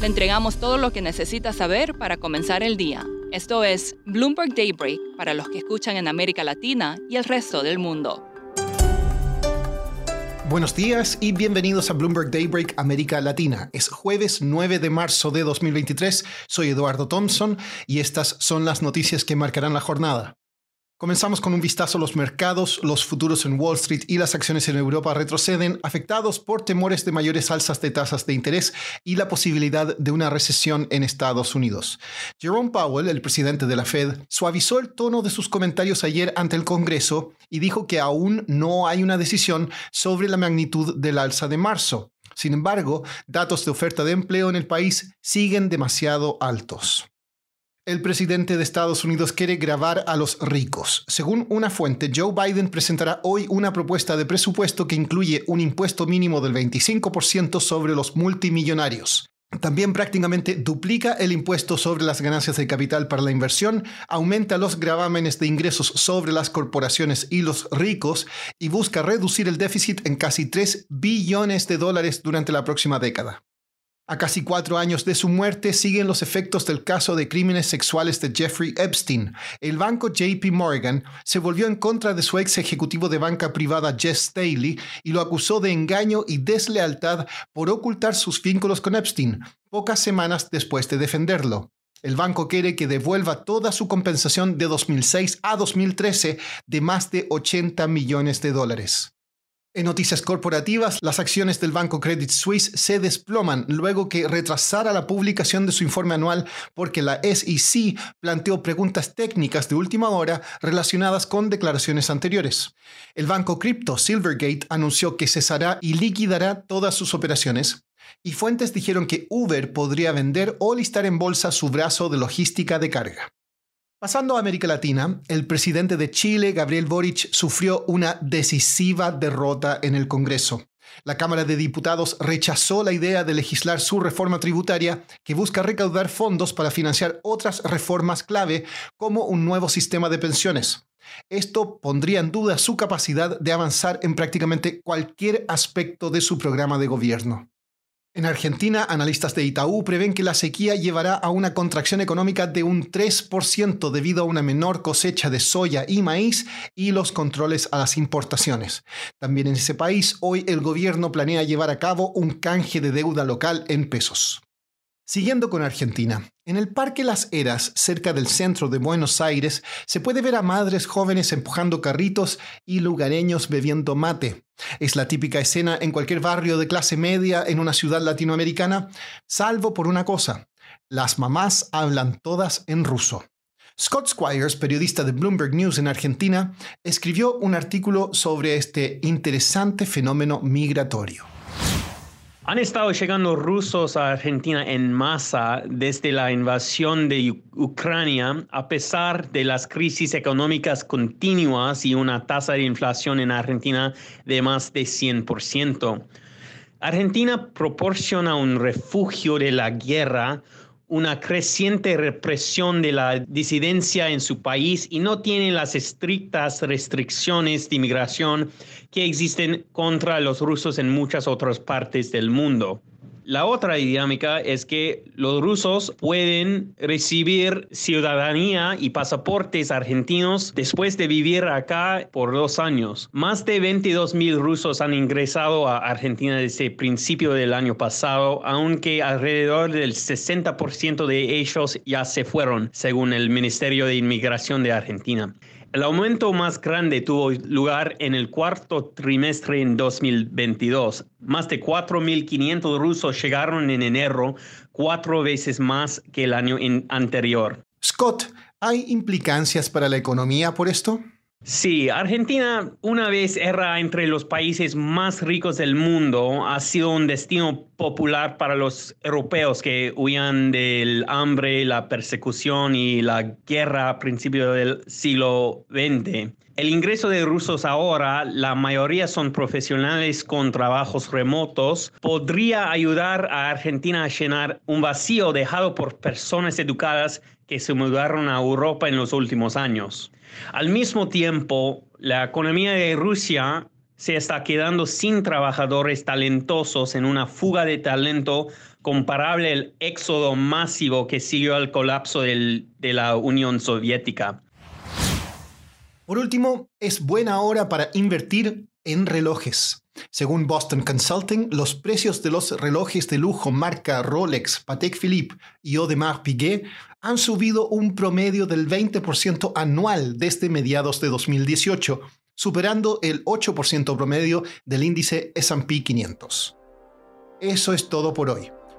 Le entregamos todo lo que necesita saber para comenzar el día. Esto es Bloomberg Daybreak para los que escuchan en América Latina y el resto del mundo. Buenos días y bienvenidos a Bloomberg Daybreak América Latina. Es jueves 9 de marzo de 2023. Soy Eduardo Thompson y estas son las noticias que marcarán la jornada. Comenzamos con un vistazo a los mercados. Los futuros en Wall Street y las acciones en Europa retroceden, afectados por temores de mayores alzas de tasas de interés y la posibilidad de una recesión en Estados Unidos. Jerome Powell, el presidente de la Fed, suavizó el tono de sus comentarios ayer ante el Congreso y dijo que aún no hay una decisión sobre la magnitud del alza de marzo. Sin embargo, datos de oferta de empleo en el país siguen demasiado altos. El presidente de Estados Unidos quiere grabar a los ricos. Según una fuente, Joe Biden presentará hoy una propuesta de presupuesto que incluye un impuesto mínimo del 25% sobre los multimillonarios. También prácticamente duplica el impuesto sobre las ganancias de capital para la inversión, aumenta los gravámenes de ingresos sobre las corporaciones y los ricos y busca reducir el déficit en casi 3 billones de dólares durante la próxima década. A casi cuatro años de su muerte siguen los efectos del caso de crímenes sexuales de Jeffrey Epstein. El banco JP Morgan se volvió en contra de su ex ejecutivo de banca privada Jess Staley y lo acusó de engaño y deslealtad por ocultar sus vínculos con Epstein, pocas semanas después de defenderlo. El banco quiere que devuelva toda su compensación de 2006 a 2013 de más de 80 millones de dólares. En noticias corporativas, las acciones del banco Credit Suisse se desploman luego que retrasara la publicación de su informe anual porque la SEC planteó preguntas técnicas de última hora relacionadas con declaraciones anteriores. El banco cripto Silvergate anunció que cesará y liquidará todas sus operaciones, y fuentes dijeron que Uber podría vender o listar en bolsa su brazo de logística de carga. Pasando a América Latina, el presidente de Chile, Gabriel Boric, sufrió una decisiva derrota en el Congreso. La Cámara de Diputados rechazó la idea de legislar su reforma tributaria que busca recaudar fondos para financiar otras reformas clave como un nuevo sistema de pensiones. Esto pondría en duda su capacidad de avanzar en prácticamente cualquier aspecto de su programa de gobierno. En Argentina, analistas de Itaú prevén que la sequía llevará a una contracción económica de un 3% debido a una menor cosecha de soya y maíz y los controles a las importaciones. También en ese país, hoy el gobierno planea llevar a cabo un canje de deuda local en pesos. Siguiendo con Argentina, en el Parque Las Heras, cerca del centro de Buenos Aires, se puede ver a madres jóvenes empujando carritos y lugareños bebiendo mate. Es la típica escena en cualquier barrio de clase media en una ciudad latinoamericana, salvo por una cosa. Las mamás hablan todas en ruso. Scott Squires, periodista de Bloomberg News en Argentina, escribió un artículo sobre este interesante fenómeno migratorio. Han estado llegando rusos a Argentina en masa desde la invasión de Ucrania, a pesar de las crisis económicas continuas y una tasa de inflación en Argentina de más de 100%. Argentina proporciona un refugio de la guerra, una creciente represión de la disidencia en su país y no tiene las estrictas restricciones de inmigración que existen contra los rusos en muchas otras partes del mundo. La otra dinámica es que los rusos pueden recibir ciudadanía y pasaportes argentinos después de vivir acá por dos años. Más de 22 mil rusos han ingresado a Argentina desde el principio del año pasado, aunque alrededor del 60% de ellos ya se fueron, según el Ministerio de Inmigración de Argentina. El aumento más grande tuvo lugar en el cuarto trimestre en 2022. Más de 4.500 rusos llegaron en enero, cuatro veces más que el año anterior. Scott, ¿hay implicancias para la economía por esto? Sí, Argentina una vez era entre los países más ricos del mundo, ha sido un destino popular para los europeos que huían del hambre, la persecución y la guerra a principios del siglo XX. El ingreso de rusos ahora, la mayoría son profesionales con trabajos remotos, podría ayudar a Argentina a llenar un vacío dejado por personas educadas que se mudaron a Europa en los últimos años. Al mismo tiempo, la economía de Rusia se está quedando sin trabajadores talentosos en una fuga de talento comparable al éxodo masivo que siguió al colapso de la Unión Soviética. Por último, es buena hora para invertir en relojes. Según Boston Consulting, los precios de los relojes de lujo marca Rolex, Patek Philippe y Audemars Piguet han subido un promedio del 20% anual desde mediados de 2018, superando el 8% promedio del índice SP 500. Eso es todo por hoy.